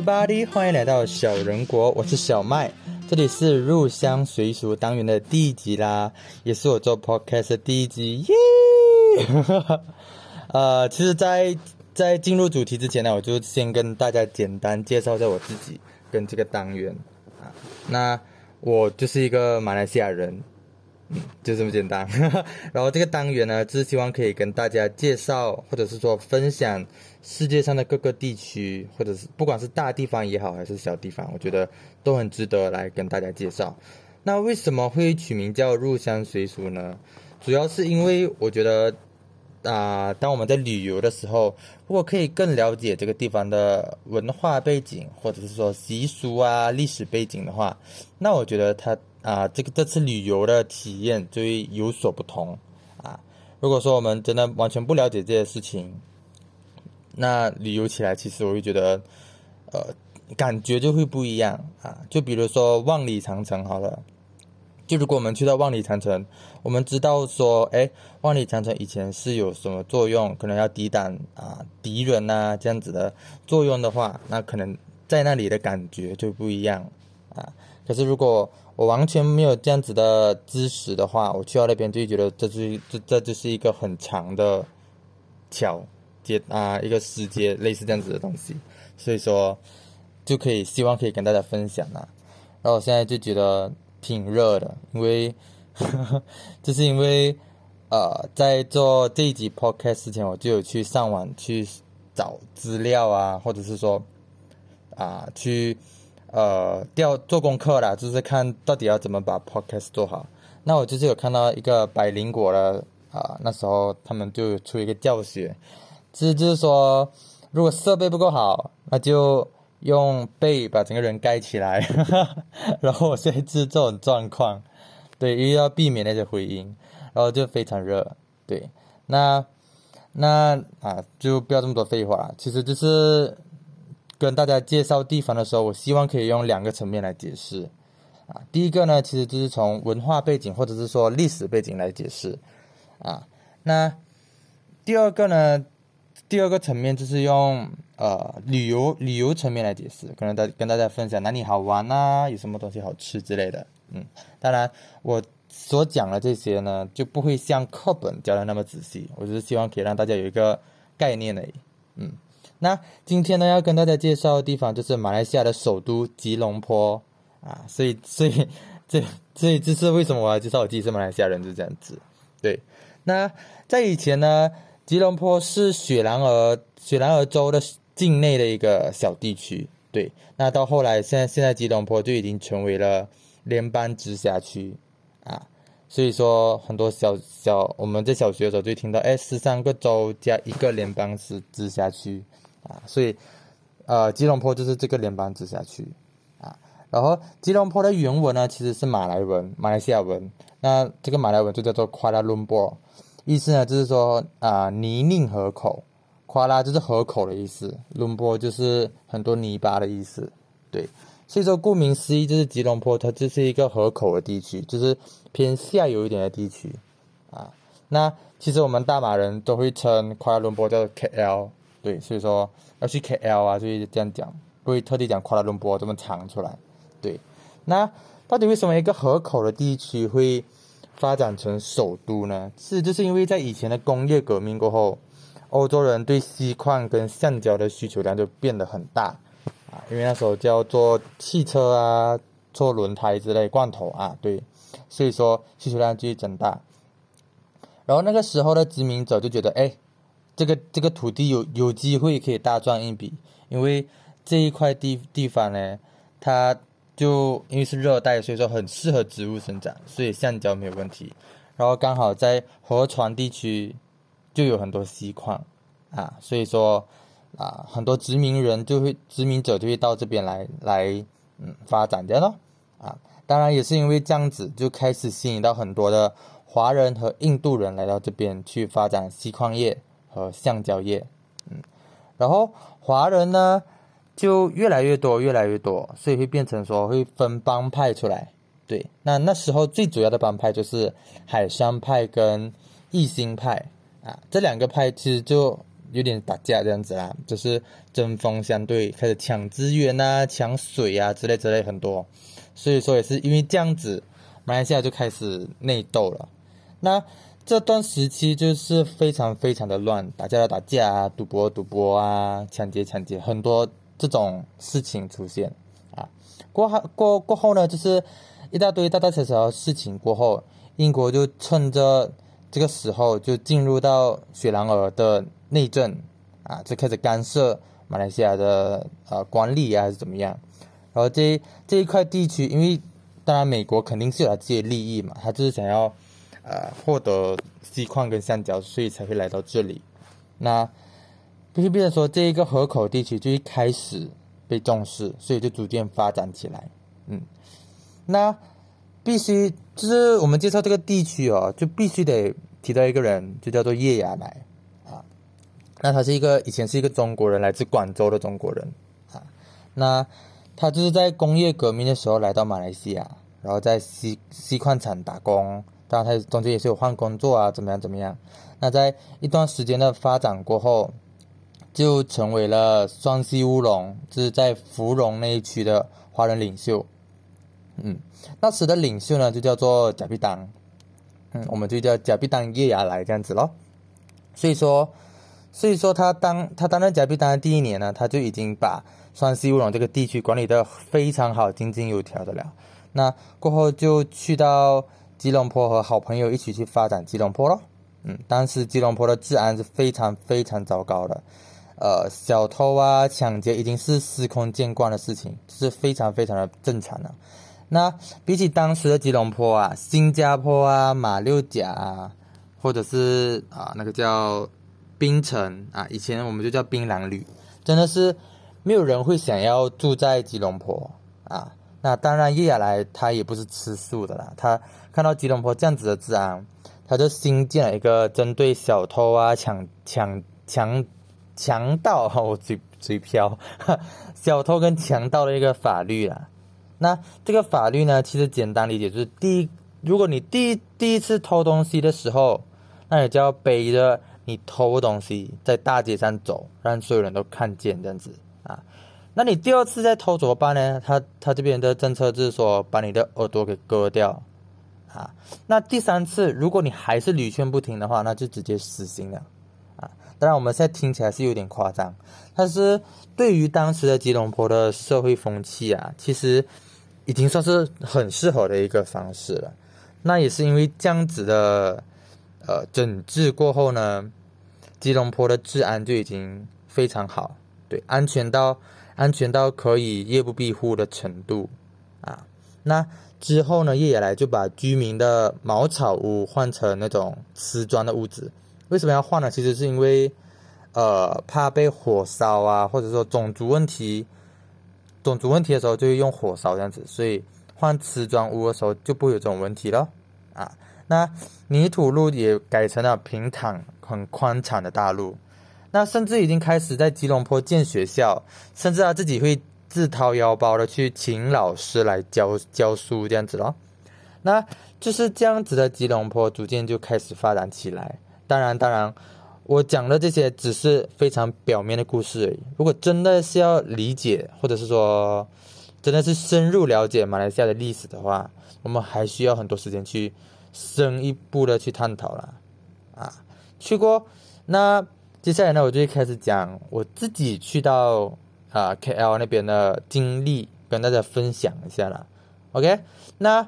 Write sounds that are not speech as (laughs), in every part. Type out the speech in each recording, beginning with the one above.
everybody，欢迎来到小人国，我是小麦，这里是入乡随俗单元的第一集啦，也是我做 podcast 的第一集，耶！(laughs) 呃，其实，在在进入主题之前呢，我就先跟大家简单介绍一下我自己跟这个单元啊，那我就是一个马来西亚人。嗯，就这么简单。(laughs) 然后这个单元呢，就是希望可以跟大家介绍，或者是说分享世界上的各个地区，或者是不管是大地方也好，还是小地方，我觉得都很值得来跟大家介绍。那为什么会取名叫入乡随俗呢？主要是因为我觉得啊，当我们在旅游的时候，如果可以更了解这个地方的文化背景，或者是说习俗啊、历史背景的话，那我觉得它。啊，这个这次旅游的体验就会有所不同啊。如果说我们真的完全不了解这些事情，那旅游起来其实我会觉得，呃，感觉就会不一样啊。就比如说万里长城好了，就如果我们去到万里长城，我们知道说，哎，万里长城以前是有什么作用，可能要抵挡啊敌人呐这样子的作用的话，那可能在那里的感觉就不一样啊。可是如果我完全没有这样子的知识的话，我去到那边就觉得这是这这就是一个很长的桥啊，一个世界类似这样子的东西，所以说就可以希望可以跟大家分享啦。然后我现在就觉得挺热的，因为 (laughs) 就是因为呃在做这一集 podcast 之前，我就有去上网去找资料啊，或者是说啊去。呃，调做功课啦，就是看到底要怎么把 podcast 做好。那我就是有看到一个百灵果的啊，那时候他们就出一个教学，其实就是说，如果设备不够好，那就用被把整个人盖起来，(laughs) 然后设置这种状况，对，因为要避免那些回音，然后就非常热，对，那那啊，就不要这么多废话，其实就是。跟大家介绍地方的时候，我希望可以用两个层面来解释，啊，第一个呢，其实就是从文化背景或者是说历史背景来解释，啊，那第二个呢，第二个层面就是用呃旅游旅游层面来解释，可能大跟大家分享哪里好玩啊，有什么东西好吃之类的，嗯，当然我所讲的这些呢，就不会像课本教的那么仔细，我只是希望可以让大家有一个概念而已，嗯。那今天呢，要跟大家介绍的地方就是马来西亚的首都吉隆坡啊，所以，(laughs) 所以，这，所以这是为什么我要介绍我自己是马来西亚人，就这样子。对，那在以前呢，吉隆坡是雪兰莪雪兰莪州的境内的一个小地区。对，那到后来，现在现在吉隆坡就已经成为了联邦直辖区啊，所以说很多小小我们在小学的时候就听到，哎，十三个州加一个联邦是直辖区。啊，所以，呃，吉隆坡就是这个联邦直辖区，啊，然后吉隆坡的原文呢其实是马来文，马来西亚文，那这个马来文就叫做 Kuala Lumpur，意思呢就是说啊泥泞河口，Kuala 就是河口的意思伦坡就是很多泥巴的意思，对，所以说顾名思义就是吉隆坡它就是一个河口的地区，就是偏下游一点的地区，啊，那其实我们大马人都会称 Kuala Lumpur 叫做 KL。对，所以说要去 KL 啊，就会这样讲，不会特地讲夸拉伦坡这么长出来。对，那到底为什么一个河口的地区会发展成首都呢？是就是因为在以前的工业革命过后，欧洲人对锡矿跟橡胶的需求量就变得很大啊，因为那时候叫做汽车啊、做轮胎之类罐头啊，对，所以说需求量就会增大。然后那个时候的殖民者就觉得，哎。这个这个土地有有机会可以大赚一笔，因为这一块地地方呢，它就因为是热带，所以说很适合植物生长，所以橡胶没有问题。然后刚好在河床地区就有很多锡矿啊，所以说啊，很多殖民人就会殖民者就会到这边来来嗯发展的咯啊。当然也是因为这样子，就开始吸引到很多的华人和印度人来到这边去发展锡矿业。和橡胶业，嗯，然后华人呢就越来越多，越来越多，所以会变成说会分帮派出来。对，那那时候最主要的帮派就是海山派跟异星派啊，这两个派其实就有点打架这样子啦，就是针锋相对，开始抢资源啊、抢水啊之类之类很多，所以说也是因为这样子，马来西亚就开始内斗了。那这段时期就是非常非常的乱，打架打架啊，赌博赌博啊，抢劫抢劫，很多这种事情出现啊。过后过过后呢，就是一大堆大大小小的事情过后，英国就趁着这个时候就进入到雪兰莪的内政啊，就开始干涉马来西亚的呃管理啊，还是怎么样。然后这这一块地区，因为当然美国肯定是有他自己的利益嘛，他就是想要。呃，获得锡矿跟橡胶，所以才会来到这里。那必须变成说，这一个河口地区就一开始被重视，所以就逐渐发展起来。嗯，那必须就是我们介绍这个地区哦，就必须得提到一个人，就叫做叶亚来啊。那他是一个以前是一个中国人，来自广州的中国人啊。那他就是在工业革命的时候来到马来西亚，然后在锡锡矿产打工。当然，他中间也是有换工作啊，怎么样怎么样？那在一段时间的发展过后，就成为了双溪乌龙，就是在芙蓉那一区的华人领袖。嗯，那时的领袖呢，就叫做贾碧当。嗯，我们就叫贾碧当叶雅来这样子咯。所以说，所以说他当他担任贾碧当的第一年呢，他就已经把双溪乌龙这个地区管理的非常好，井井有条的了。那过后就去到。吉隆坡和好朋友一起去发展吉隆坡咯。嗯，当时吉隆坡的治安是非常非常糟糕的，呃，小偷啊、抢劫已经是司空见惯的事情，是非常非常的正常的。那比起当时的吉隆坡啊、新加坡啊、马六甲啊，或者是啊那个叫槟城啊，以前我们就叫槟榔屿，真的是没有人会想要住在吉隆坡啊。那当然，叶亚来他也不是吃素的啦，他。看到吉隆坡这样子的治安，他就新建了一个针对小偷啊、抢抢抢强盗，我嘴嘴飘，(laughs) 小偷跟强盗的一个法律啦。那这个法律呢，其实简单理解就是：第一，如果你第一第一次偷东西的时候，那你就要背着你偷东西在大街上走，让所有人都看见这样子啊。那你第二次再偷怎么办呢？他他这边的政策就是说，把你的耳朵给割掉。啊，那第三次，如果你还是屡劝不听的话，那就直接死刑了。当然我们现在听起来是有点夸张，但是对于当时的吉隆坡的社会风气啊，其实已经算是很适合的一个方式了。那也是因为这样子的呃整治过后呢，吉隆坡的治安就已经非常好，对，安全到安全到可以夜不闭户的程度啊，那。之后呢，叶也来就把居民的茅草屋换成那种瓷砖的屋子。为什么要换呢？其实是因为，呃，怕被火烧啊，或者说种族问题，种族问题的时候就会用火烧这样子。所以换瓷砖屋的时候就不会有这种问题了啊。那泥土路也改成了平坦、很宽敞的大路。那甚至已经开始在吉隆坡建学校，甚至他自己会。自掏腰包的去请老师来教教书这样子咯，那就是这样子的吉隆坡逐渐就开始发展起来。当然，当然，我讲的这些只是非常表面的故事而已。如果真的是要理解，或者是说真的是深入了解马来西亚的历史的话，我们还需要很多时间去深一步的去探讨了。啊，去过，那接下来呢，我就开始讲我自己去到。啊，K L 那边的经历跟大家分享一下啦。OK，那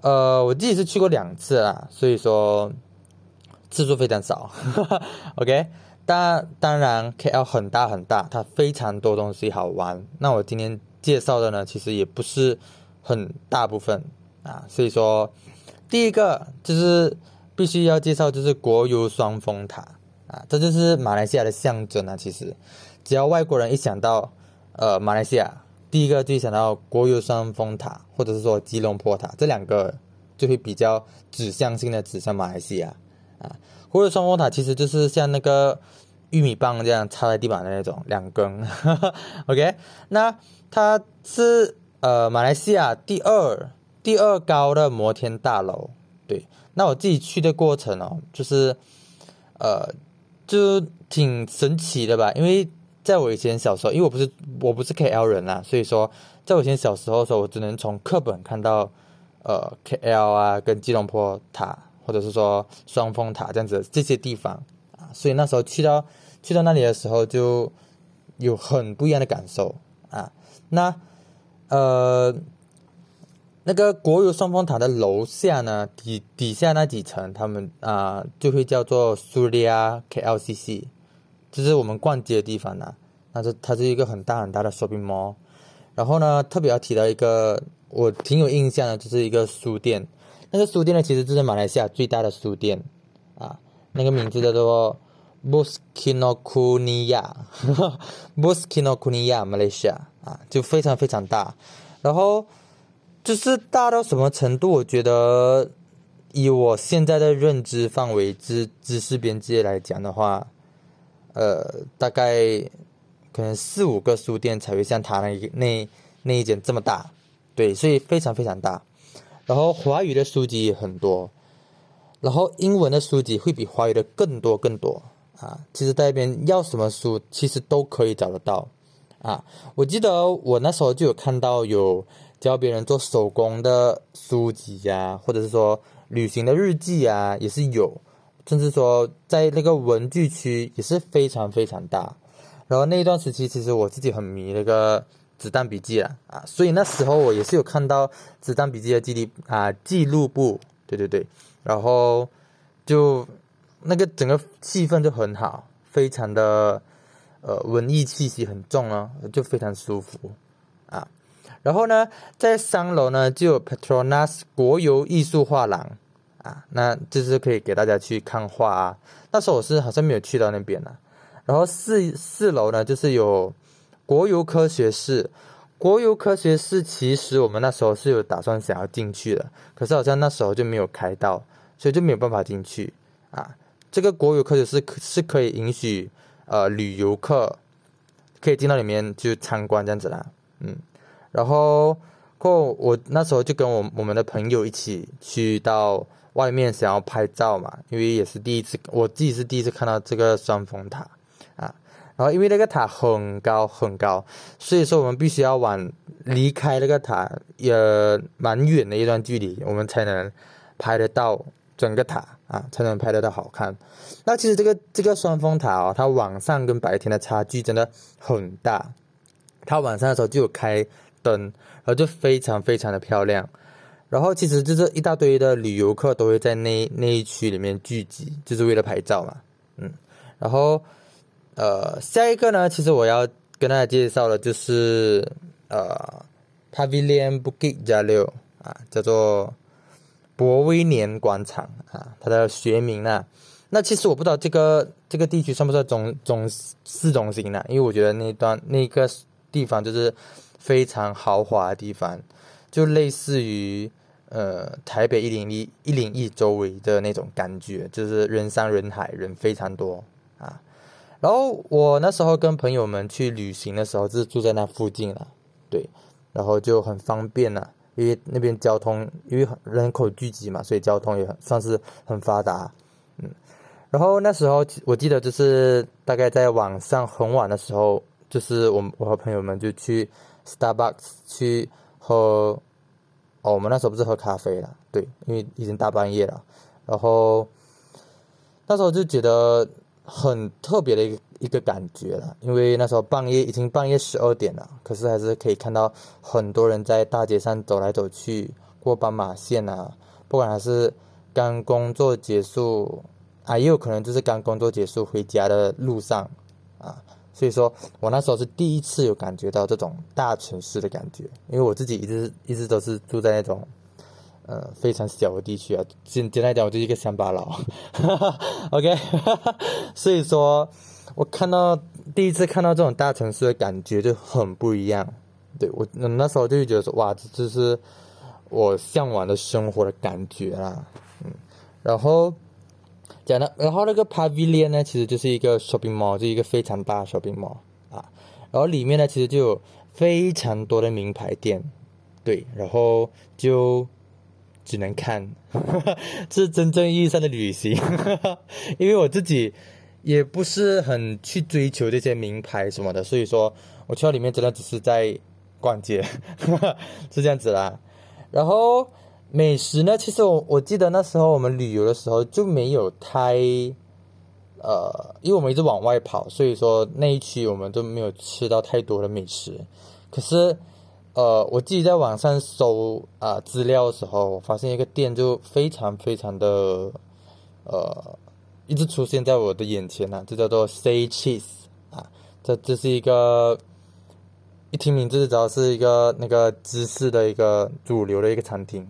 呃，我自己是去过两次啦，所以说次数非常少。(laughs) OK，当当然 K L 很大很大，它非常多东西好玩。那我今天介绍的呢，其实也不是很大部分啊，所以说第一个就是必须要介绍，就是国油双峰塔啊，这就是马来西亚的象征啊，其实。只要外国人一想到，呃，马来西亚，第一个就想到国有双峰塔，或者是说吉隆坡塔，这两个就会比较指向性的指向马来西亚啊。或者双峰塔其实就是像那个玉米棒这样插在地板的那种两根。(laughs) OK，那它是呃马来西亚第二第二高的摩天大楼。对，那我自己去的过程哦，就是呃。就挺神奇的吧，因为在我以前小时候，因为我不是我不是 KL 人啦，所以说在我以前小时候的时候，我只能从课本看到呃 KL 啊跟吉隆坡塔，或者是说双峰塔这样子这些地方啊，所以那时候去到去到那里的时候，就有很不一样的感受啊。那呃。那个国有双峰塔的楼下呢，底底下那几层，他们啊就会叫做苏利亚 KLCC，就是我们逛街的地方呢。那是它是一个很大很大的 shopping mall。然后呢，特别要提到一个我挺有印象的，就是一个书店。那个书店呢，其实就是马来西亚最大的书店啊。那个名字叫做 Buskinokuniya，Buskinokuniya (laughs) Malaysia 啊，就非常非常大。然后。就是大到什么程度？我觉得以我现在的认知范围、知知识边界来讲的话，呃，大概可能四五个书店才会像他那那那一间这么大，对，所以非常非常大。然后华语的书籍也很多，然后英文的书籍会比华语的更多更多啊。其实在那边要什么书，其实都可以找得到啊。我记得我那时候就有看到有。教别人做手工的书籍呀，或者是说旅行的日记啊，也是有，甚至说在那个文具区也是非常非常大。然后那一段时期，其实我自己很迷那个子弹笔记了啊，所以那时候我也是有看到子弹笔记的记录啊记录簿，对对对，然后就那个整个气氛就很好，非常的呃文艺气息很重哦，就非常舒服啊。然后呢，在三楼呢就有 Petronas 国有艺术画廊啊，那就是可以给大家去看画啊。那时候我是好像没有去到那边呢。然后四四楼呢就是有国有科学室，国有科学室其实我们那时候是有打算想要进去的，可是好像那时候就没有开到，所以就没有办法进去啊。这个国有科学室是可以允许呃旅游客可以进到里面去参观这样子啦，嗯。然后过我那时候就跟我我们的朋友一起去到外面想要拍照嘛，因为也是第一次，我自己是第一次看到这个双峰塔。然后因为那个塔很高很高，所以说我们必须要往离开那个塔也蛮远的一段距离，我们才能拍得到整个塔啊，才能拍得到好看。那其实这个这个双峰塔哦，它晚上跟白天的差距真的很大，它晚上的时候就有开。灯，然后就非常非常的漂亮，然后其实就是一大堆的旅游客都会在那那一区里面聚集，就是为了拍照嘛，嗯，然后呃下一个呢，其实我要跟大家介绍的就是呃 Pavilion Bukit Jalil 啊，叫做博威年广场啊，它的学名呢，那其实我不知道这个这个地区算不算中中市中心呢？因为我觉得那段那个地方就是。非常豪华的地方，就类似于呃台北一零一一零一周围的那种感觉，就是人山人海，人非常多啊。然后我那时候跟朋友们去旅行的时候，就是住在那附近了，对，然后就很方便了，因为那边交通因为人口聚集嘛，所以交通也很算是很发达，嗯。然后那时候我记得就是大概在晚上很晚的时候，就是我我和朋友们就去。Starbucks 去喝，哦，我们那时候不是喝咖啡了，对，因为已经大半夜了，然后那时候就觉得很特别的一个一个感觉了，因为那时候半夜已经半夜十二点了，可是还是可以看到很多人在大街上走来走去，过斑马线啊，不管还是刚工作结束啊，也有可能就是刚工作结束回家的路上啊。所以说我那时候是第一次有感觉到这种大城市的感觉，因为我自己一直一直都是住在那种，呃，非常小的地区啊。简简单讲，我就是一个乡巴佬。(laughs) OK，(laughs) 所以说我看到第一次看到这种大城市的感觉就很不一样。对我那时候就觉得说，哇，这就是我向往的生活的感觉啦。嗯，然后。讲的，然后那个 Pavilion 呢，其实就是一个 shopping mall，就是一个非常大的 shopping mall 啊。然后里面呢，其实就有非常多的名牌店，对，然后就只能看，这是真正意义上的旅行。(laughs) 因为我自己也不是很去追求这些名牌什么的，所以说我去到里面真的只是在逛街，(laughs) 是这样子啦。然后美食呢，其实我我记得那时候我们旅游的时候就没有太，呃，因为我们一直往外跑，所以说那一区我们都没有吃到太多的美食。可是，呃，我自己在网上搜啊资料的时候，我发现一个店就非常非常的，呃。一直出现在我的眼前呐，这叫做 Say Cheese 啊，这这是一个一听名字就知道是一个那个芝士的一个主流的一个餐厅。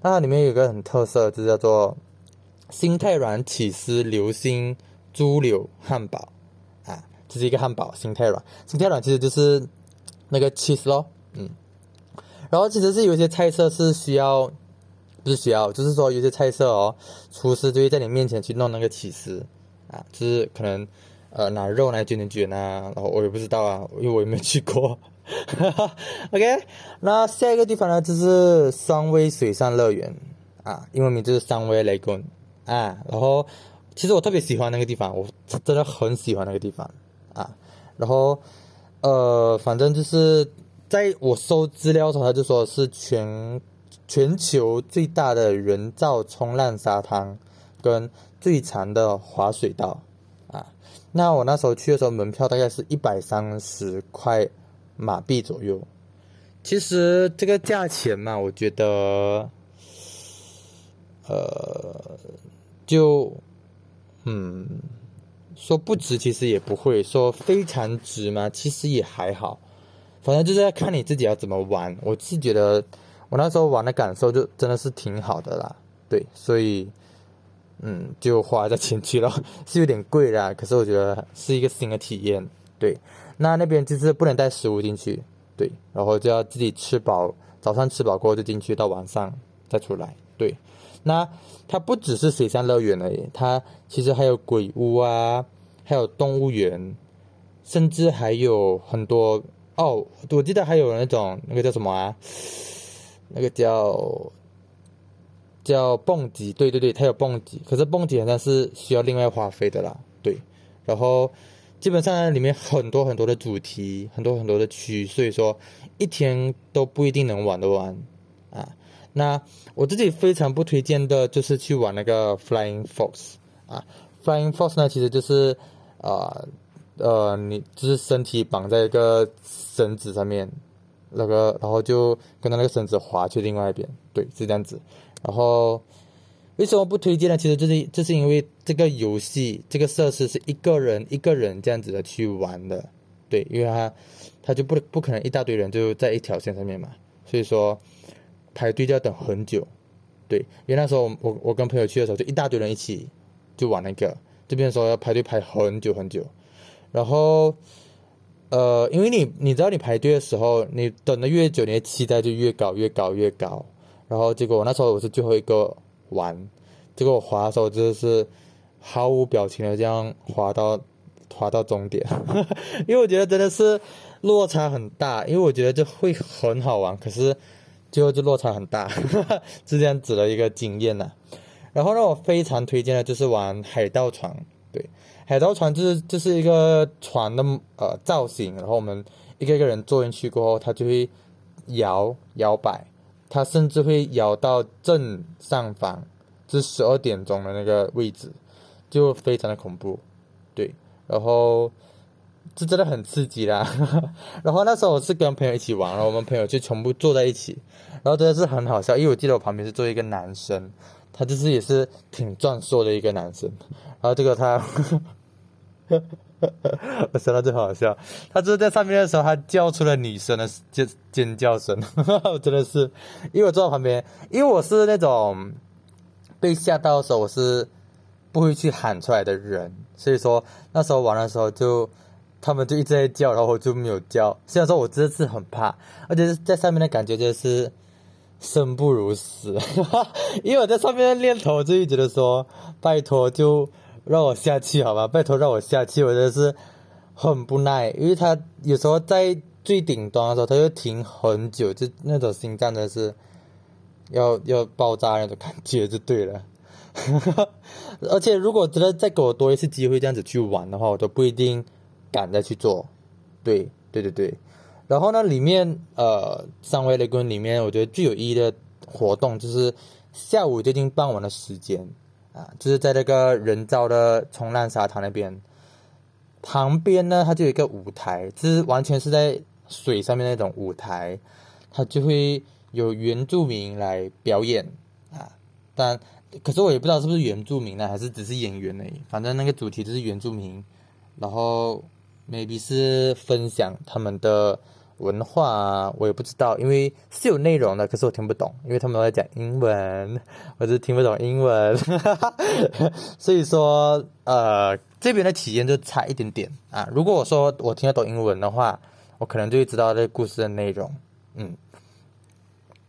那它里面有个很特色，就叫做心太软起司流心猪柳汉堡啊，这是一个汉堡，心太软，心太软其实就是那个 cheese 咯，嗯，然后其实是有些菜色是需要。不是需要，就是说有些菜色哦，厨师就会在你面前去弄那个起司啊，就是可能呃拿肉来卷卷卷啊，然后我也不知道啊，因 (laughs) 为我也没去过。OK，那下一个地方呢，就是双威水上乐园啊，英文名就是双威雷公啊。然后其实我特别喜欢那个地方，我真的很喜欢那个地方啊。然后呃，反正就是在我搜资料的时候，他就说是全。全球最大的人造冲浪沙滩，跟最长的滑水道啊！那我那时候去的时候，门票大概是一百三十块马币左右。其实这个价钱嘛，我觉得，呃，就嗯，说不值，其实也不会说非常值嘛，其实也还好。反正就是要看你自己要怎么玩。我是觉得。我那时候玩的感受就真的是挺好的啦，对，所以，嗯，就花这钱去了，(laughs) 是有点贵啦，可是我觉得是一个新的体验，对。那那边就是不能带食物进去，对，然后就要自己吃饱，早上吃饱过后就进去，到晚上再出来，对。那它不只是水上乐园而已，它其实还有鬼屋啊，还有动物园，甚至还有很多哦，我记得还有那种那个叫什么啊？那个叫叫蹦极，对对对，它有蹦极，可是蹦极好像是需要另外花费的啦，对。然后基本上里面很多很多的主题，很多很多的区，所以说一天都不一定能玩得完啊。那我自己非常不推荐的就是去玩那个 Flying Fox 啊，Flying Fox 呢其实就是啊呃呃你就是身体绑在一个绳子上面。那个，然后就跟着那个绳子滑去另外一边，对，是这样子。然后为什么不推荐呢？其实就是就是因为这个游戏这个设施是一个人一个人这样子的去玩的，对，因为他他就不不可能一大堆人就在一条线上面嘛，所以说排队就要等很久，对。因为那时候我我跟朋友去的时候，就一大堆人一起就玩那个，这边说要排队排很久很久，然后。呃，因为你你知道，你排队的时候，你等的越久，你的期待就越高，越高，越高。然后结果我那时候我是最后一个玩，结果我滑的时候真的是毫无表情的这样滑到滑到终点，因为我觉得真的是落差很大，因为我觉得这会很好玩，可是最后就落差很大，(laughs) 是这样子的一个经验呐。然后呢，我非常推荐的就是玩海盗船，海盗船就是就是一个船的呃造型，然后我们一个一个人坐进去过后，它就会摇摇摆，它甚至会摇到正上方，是十二点钟的那个位置，就非常的恐怖，对，然后这真的很刺激啦。(laughs) 然后那时候我是跟朋友一起玩，然后我们朋友就全部坐在一起，然后真的是很好笑，因为我记得我旁边是坐一个男生，他就是也是挺壮硕的一个男生，然后这个他。(laughs) 我想到最好笑，他就是在上面的时候，他叫出了女生的尖尖叫声，(laughs) 我真的是，因为我坐在旁边，因为我是那种被吓到的时候，我是不会去喊出来的人，所以说那时候玩的时候，就他们就一直在叫，然后我就没有叫。虽然说我真的是很怕，而且在上面的感觉就是生不如死，(laughs) 因为我在上面练头，就一直的说拜托就。让我下去好吧，拜托让我下去，我真的是很不耐，因为他有时候在最顶端的时候，他就停很久，就那种心脏的是要 (laughs) 要爆炸那种感觉就对了。(laughs) 而且如果真的再给我多一次机会这样子去玩的话，我都不一定敢再去做。对对对对。然后呢，里面呃，三维雷公里面，我觉得最有意义的活动就是下午接近傍晚的时间就是在那个人造的冲浪沙滩那边，旁边呢，它就有一个舞台，就是完全是在水上面那种舞台，它就会有原住民来表演啊，但可是我也不知道是不是原住民呢，还是只是演员而已，反正那个主题就是原住民，然后 maybe 是分享他们的。文化，我也不知道，因为是有内容的，可是我听不懂，因为他们都在讲英文，我就听不懂英文，(laughs) 所以说呃这边的体验就差一点点啊。如果我说我听得懂英文的话，我可能就会知道这故事的内容，嗯。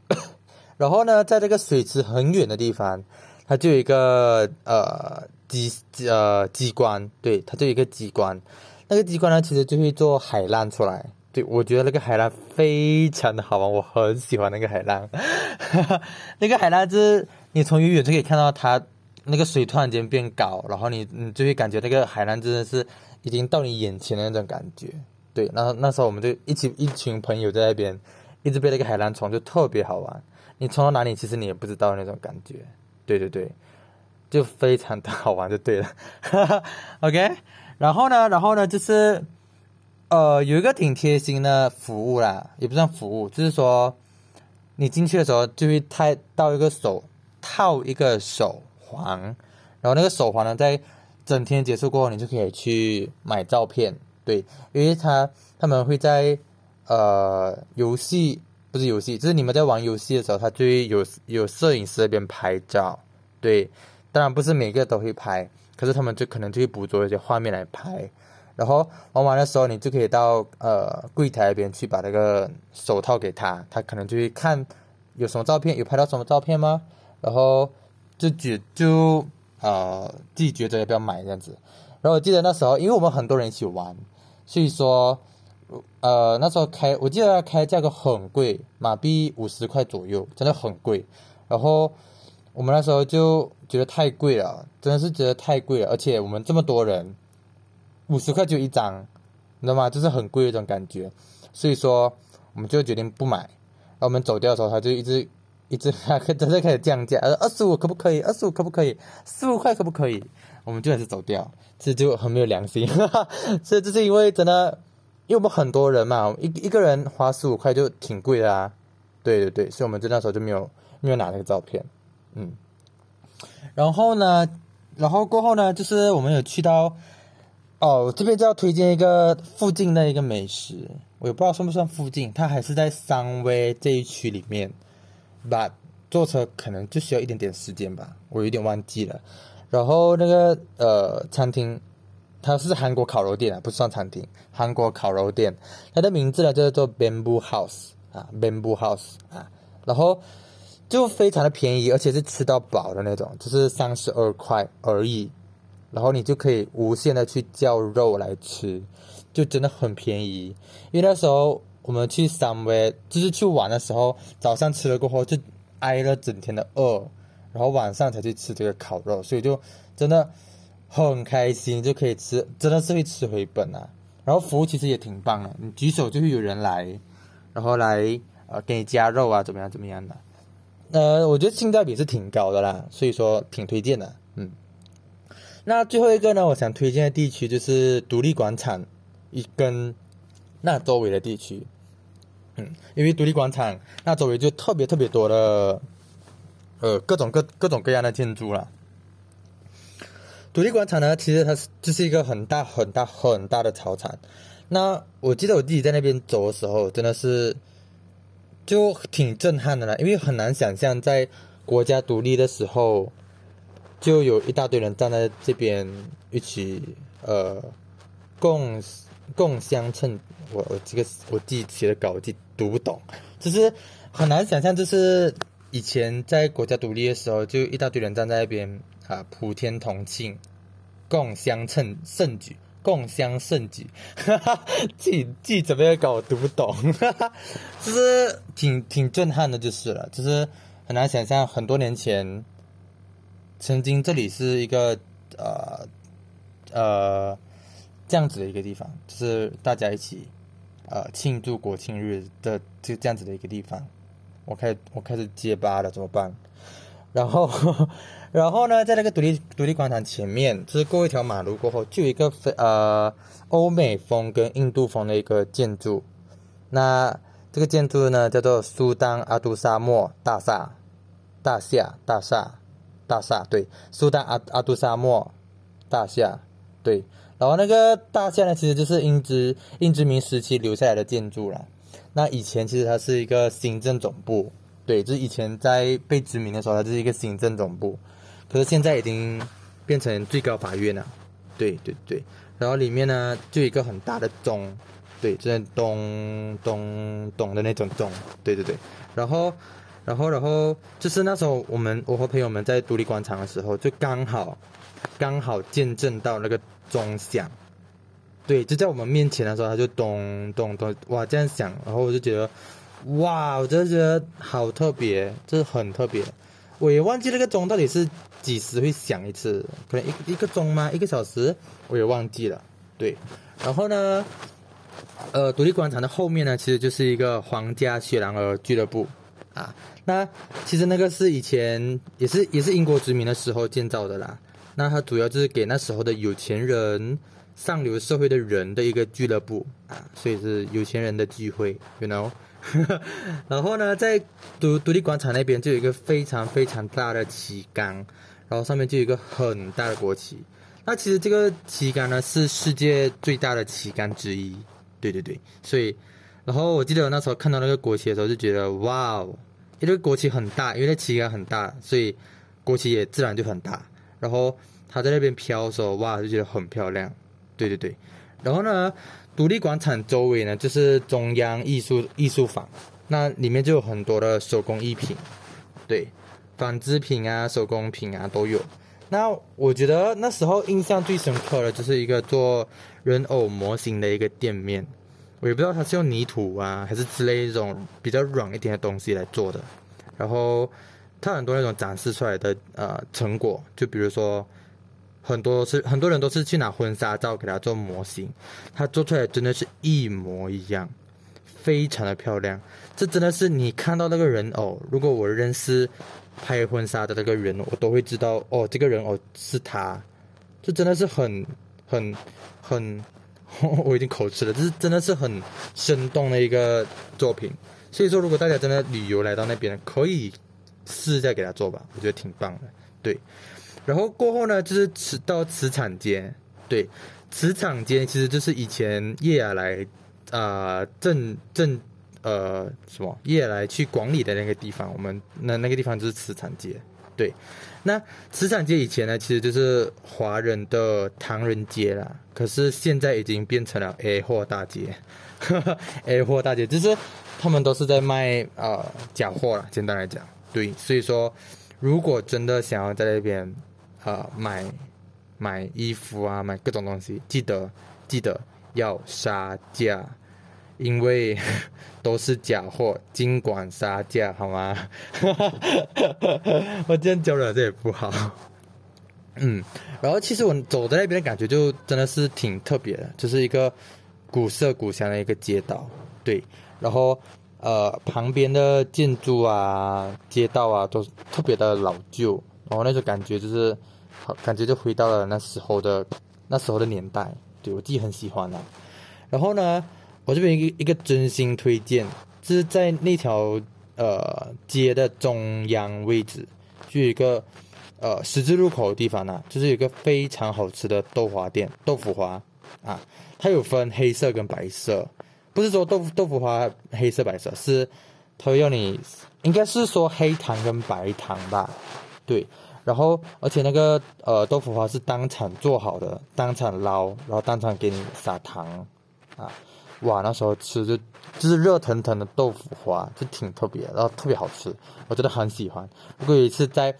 (coughs) 然后呢，在这个水池很远的地方，它就有一个呃机呃机关，对，它就有一个机关，那个机关呢，其实就会做海浪出来。对，我觉得那个海浪非常的好玩，我很喜欢那个海浪。(laughs) 那个海浪是，你从远远就可以看到它那个水突然间变高，然后你你就会感觉那个海浪真的是已经到你眼前的那种感觉。对，然后那时候我们就一起一群朋友在那边，一直被那个海浪冲，就特别好玩。你冲到哪里，其实你也不知道那种感觉。对对对，就非常的好玩，就对了。(laughs) OK，然后呢，然后呢，就是。呃，有一个挺贴心的服务啦，也不算服务，就是说，你进去的时候就会套到一个手套一个手环，然后那个手环呢，在整天结束过后，你就可以去买照片，对，因为他他们会在呃游戏不是游戏，就是你们在玩游戏的时候，他就会有有摄影师那边拍照，对，当然不是每个都会拍，可是他们就可能就会捕捉一些画面来拍。然后玩完的时候，你就可以到呃柜台那边去把那个手套给他，他可能就会看有什么照片，有拍到什么照片吗？然后就觉就呃自己觉得要不要买这样子。然后我记得那时候，因为我们很多人一起玩，所以说呃那时候开，我记得开价格很贵，马币五十块左右，真的很贵。然后我们那时候就觉得太贵了，真的是觉得太贵了，而且我们这么多人。五十块就一张，你知道吗？就是很贵的一种感觉，所以说我们就决定不买。然后我们走掉的时候，他就一直一直真的开始降价，二十五可不可以？二十五可不可以？十五块可不可以？我们就还是走掉，这就很没有良心。(laughs) 所以这是因为真的，因为我们很多人嘛，一一个人花十五块就挺贵的啊。对对对，所以我们就那时候就没有没有拿那个照片，嗯。然后呢，然后过后呢，就是我们有去到。哦，这边就要推荐一个附近的一个美食，我也不知道算不算附近，它还是在三威这一区里面，把坐车可能就需要一点点时间吧，我有点忘记了。然后那个呃餐厅，它是韩国烤肉店啊，不算餐厅，韩国烤肉店，它的名字呢叫做 Bamboo House 啊，Bamboo House 啊，然后就非常的便宜，而且是吃到饱的那种，就是三十二块而已。然后你就可以无限的去叫肉来吃，就真的很便宜。因为那时候我们去三威，就是去玩的时候，早上吃了过后就挨了整天的饿，然后晚上才去吃这个烤肉，所以就真的很开心，就可以吃，真的是会吃回本啊。然后服务其实也挺棒的，你举手就会有人来，然后来呃给你加肉啊，怎么样怎么样的。呃，我觉得性价比是挺高的啦，所以说挺推荐的，嗯。那最后一个呢，我想推荐的地区就是独立广场，一跟那周围的地区，嗯，因为独立广场那周围就特别特别多的，呃，各种各各种各样的建筑了。独立广场呢，其实它是就是一个很大很大很大的操场。那我记得我自己在那边走的时候，真的是就挺震撼的了，因为很难想象在国家独立的时候。就有一大堆人站在这边一起，呃，共共相称。我我这个我自己写的稿我自己读不懂，就是很难想象，就是以前在国家独立的时候，就一大堆人站在那边啊，普天同庆，共相称盛举，共襄盛举，哈哈，自己自己怎么样搞我读不懂，哈哈，就是挺挺震撼的，就是了，就是很难想象很多年前。曾经这里是一个呃呃这样子的一个地方，就是大家一起呃庆祝国庆日的就这样子的一个地方。我开我开始结巴了，怎么办？然后 (laughs) 然后呢，在那个独立独立广场前面，就是过一条马路过后，就有一个非呃欧美风跟印度风的一个建筑。那这个建筑呢，叫做苏丹阿杜沙漠大厦，大厦大厦大厦，对，苏丹阿阿杜沙漠大厦，对。然后那个大厦呢，其实就是英殖英殖民时期留下来的建筑了。那以前其实它是一个行政总部，对，就是以前在被殖民的时候，它就是一个行政总部。可是现在已经变成最高法院了，对对对。然后里面呢，就一个很大的钟，对，就是咚咚咚的那种钟，对对对。然后，然后，然后就是那时候我们我和朋友们在独立广场的时候，就刚好刚好见证到那个。钟响，对，就在我们面前的时候，他就咚咚咚，哇，这样响，然后我就觉得，哇，我真的觉得好特别，就是很特别。我也忘记那个钟到底是几时会响一次，可能一一个钟吗？一个小时？我也忘记了。对，然后呢，呃，独立广场的后面呢，其实就是一个皇家雪狼儿俱乐部啊。那其实那个是以前也是也是英国殖民的时候建造的啦。那它主要就是给那时候的有钱人、上流社会的人的一个俱乐部啊，所以是有钱人的聚会，you know。(laughs) 然后呢，在独独立广场那边就有一个非常非常大的旗杆，然后上面就有一个很大的国旗。那其实这个旗杆呢是世界最大的旗杆之一，对对对。所以，然后我记得我那时候看到那个国旗的时候就觉得，哇哦，因为国旗很大，因为那旗杆很大，所以国旗也自然就很大。然后他在那边飘的时候，哇，就觉得很漂亮。对对对。然后呢，独立广场周围呢就是中央艺术艺术坊，那里面就有很多的手工艺品，对，纺织品啊、手工品啊都有。那我觉得那时候印象最深刻的，就是一个做人偶模型的一个店面。我也不知道它是用泥土啊，还是之类一种比较软一点的东西来做的。然后。它很多那种展示出来的呃成果，就比如说很多是很多人都是去拿婚纱照给他做模型，他做出来真的是一模一样，非常的漂亮。这真的是你看到那个人偶，如果我认识拍婚纱的那个人，我都会知道哦，这个人偶是他。这真的是很很很，(laughs) 我已经口吃了，这是真的是很生动的一个作品。所以说，如果大家真的旅游来到那边，可以。试再给他做吧，我觉得挺棒的。对，然后过后呢，就是慈到磁场街。对，磁场街其实就是以前叶雅来啊正正呃什么叶雅来去管理的那个地方。我们那那个地方就是磁场街。对，那慈善街以前呢，其实就是华人的唐人街啦。可是现在已经变成了 A 货大街。(laughs) A 货大街就是他们都是在卖呃假货了。简单来讲。对，所以说，如果真的想要在那边，呃，买买衣服啊，买各种东西，记得记得要杀价，因为 (laughs) 都是假货，尽管杀价，好吗？(laughs) 我今天教了这也不好。嗯，然后其实我走在那边的感觉就真的是挺特别的，就是一个古色古香的一个街道，对，然后。呃，旁边的建筑啊、街道啊，都特别的老旧，然后那种感觉就是，感觉就回到了那时候的那时候的年代，对我自己很喜欢啊。然后呢，我这边一个一个真心推荐，就是在那条呃街的中央位置，就有一个呃十字路口的地方呢，就是有一个非常好吃的豆花店，豆腐花啊，它有分黑色跟白色。不是说豆腐豆腐花黑色白色，是他要你应该是说黑糖跟白糖吧，对，然后而且那个呃豆腐花是当场做好的，当场捞，然后当场给你撒糖啊，哇，那时候吃就就是热腾腾的豆腐花，就挺特别，然后特别好吃，我真的很喜欢。如果有一次再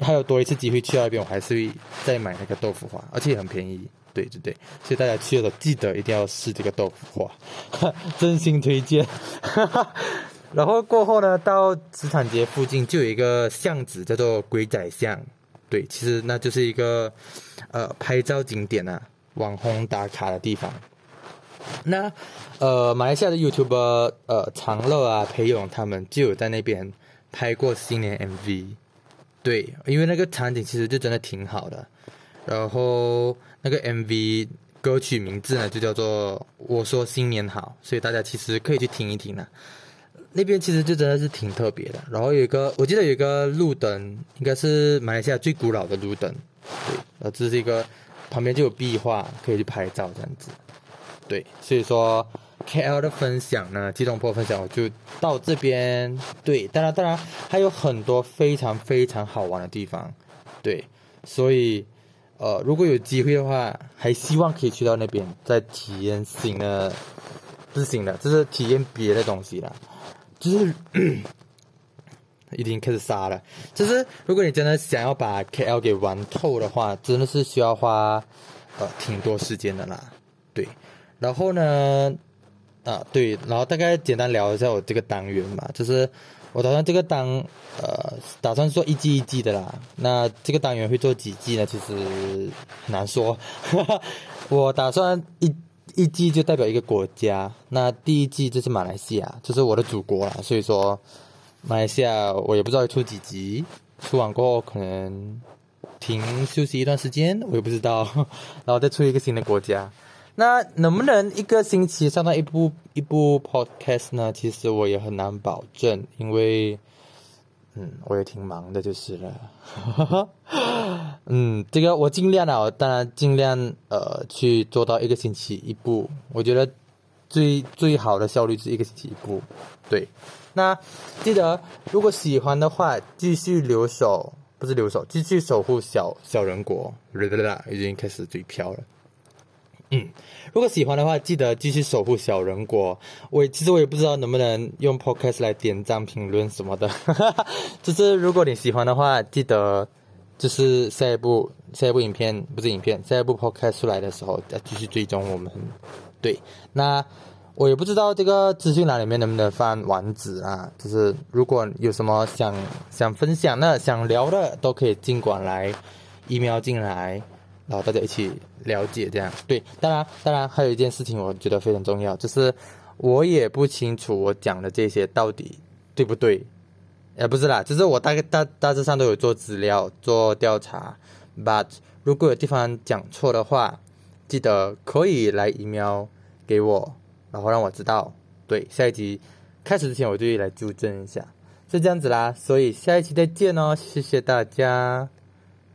还有多一次机会去那边，我还是会再买那个豆腐花，而且也很便宜。对对对，所以大家去了记得一定要试这个豆腐花，(laughs) 真心推荐。然后过后呢，到磁场街附近就有一个巷子叫做鬼仔巷，对，其实那就是一个呃拍照景点啊，网红打卡的地方。那呃，马来西亚的 YouTuber 呃长乐啊、裴勇他们就有在那边拍过新年 MV。对，因为那个场景其实就真的挺好的。然后那个 MV 歌曲名字呢就叫做《我说新年好》，所以大家其实可以去听一听呢。那边其实就真的是挺特别的。然后有一个，我记得有一个路灯，应该是马来西亚最古老的路灯。对，呃，这是一个旁边就有壁画，可以去拍照这样子。对，所以说 KL 的分享呢，吉隆坡分享我就到这边。对，当然当然还有很多非常非常好玩的地方。对，所以呃，如果有机会的话，还希望可以去到那边再体验新的，不是新的，就是体验别的东西啦。就是 (coughs) 已经开始杀了。就是如果你真的想要把 KL 给玩透的话，真的是需要花呃挺多时间的啦。对。然后呢，啊对，然后大概简单聊一下我这个单元吧，就是我打算这个单呃打算做一季一季的啦。那这个单元会做几季呢？其实很难说。(laughs) 我打算一一季就代表一个国家，那第一季就是马来西亚，就是我的祖国啦。所以说马来西亚我也不知道会出几集，出完过后可能停休息一段时间，我也不知道，(laughs) 然后再出一个新的国家。那能不能一个星期上到一部一部 podcast 呢？其实我也很难保证，因为，嗯，我也挺忙的，就是了。(laughs) 嗯，这个我尽量啊，当然尽量呃去做到一个星期一部。我觉得最最好的效率是一个星期一部。对，那记得如果喜欢的话，继续留守，不是留守，继续守护小小人国。啦，已经开始嘴飘了。嗯，如果喜欢的话，记得继续守护小人国。我其实我也不知道能不能用 podcast 来点赞、评论什么的。(laughs) 就是如果你喜欢的话，记得就是下一部下一部影片不是影片，下一部 podcast 出来的时候再继续追踪我们。对，那我也不知道这个资讯栏里面能不能放网址啊。就是如果有什么想想分享的、想聊的，都可以尽管来 email 进来。然后大家一起了解这样，对，当然，当然还有一件事情，我觉得非常重要，就是我也不清楚我讲的这些到底对不对，也不是啦，就是我大概大大致上都有做资料做调查，but 如果有地方讲错的话，记得可以来 email 给我，然后让我知道，对，下一集开始之前我就来纠正一下，是这样子啦，所以下一期再见哦，谢谢大家。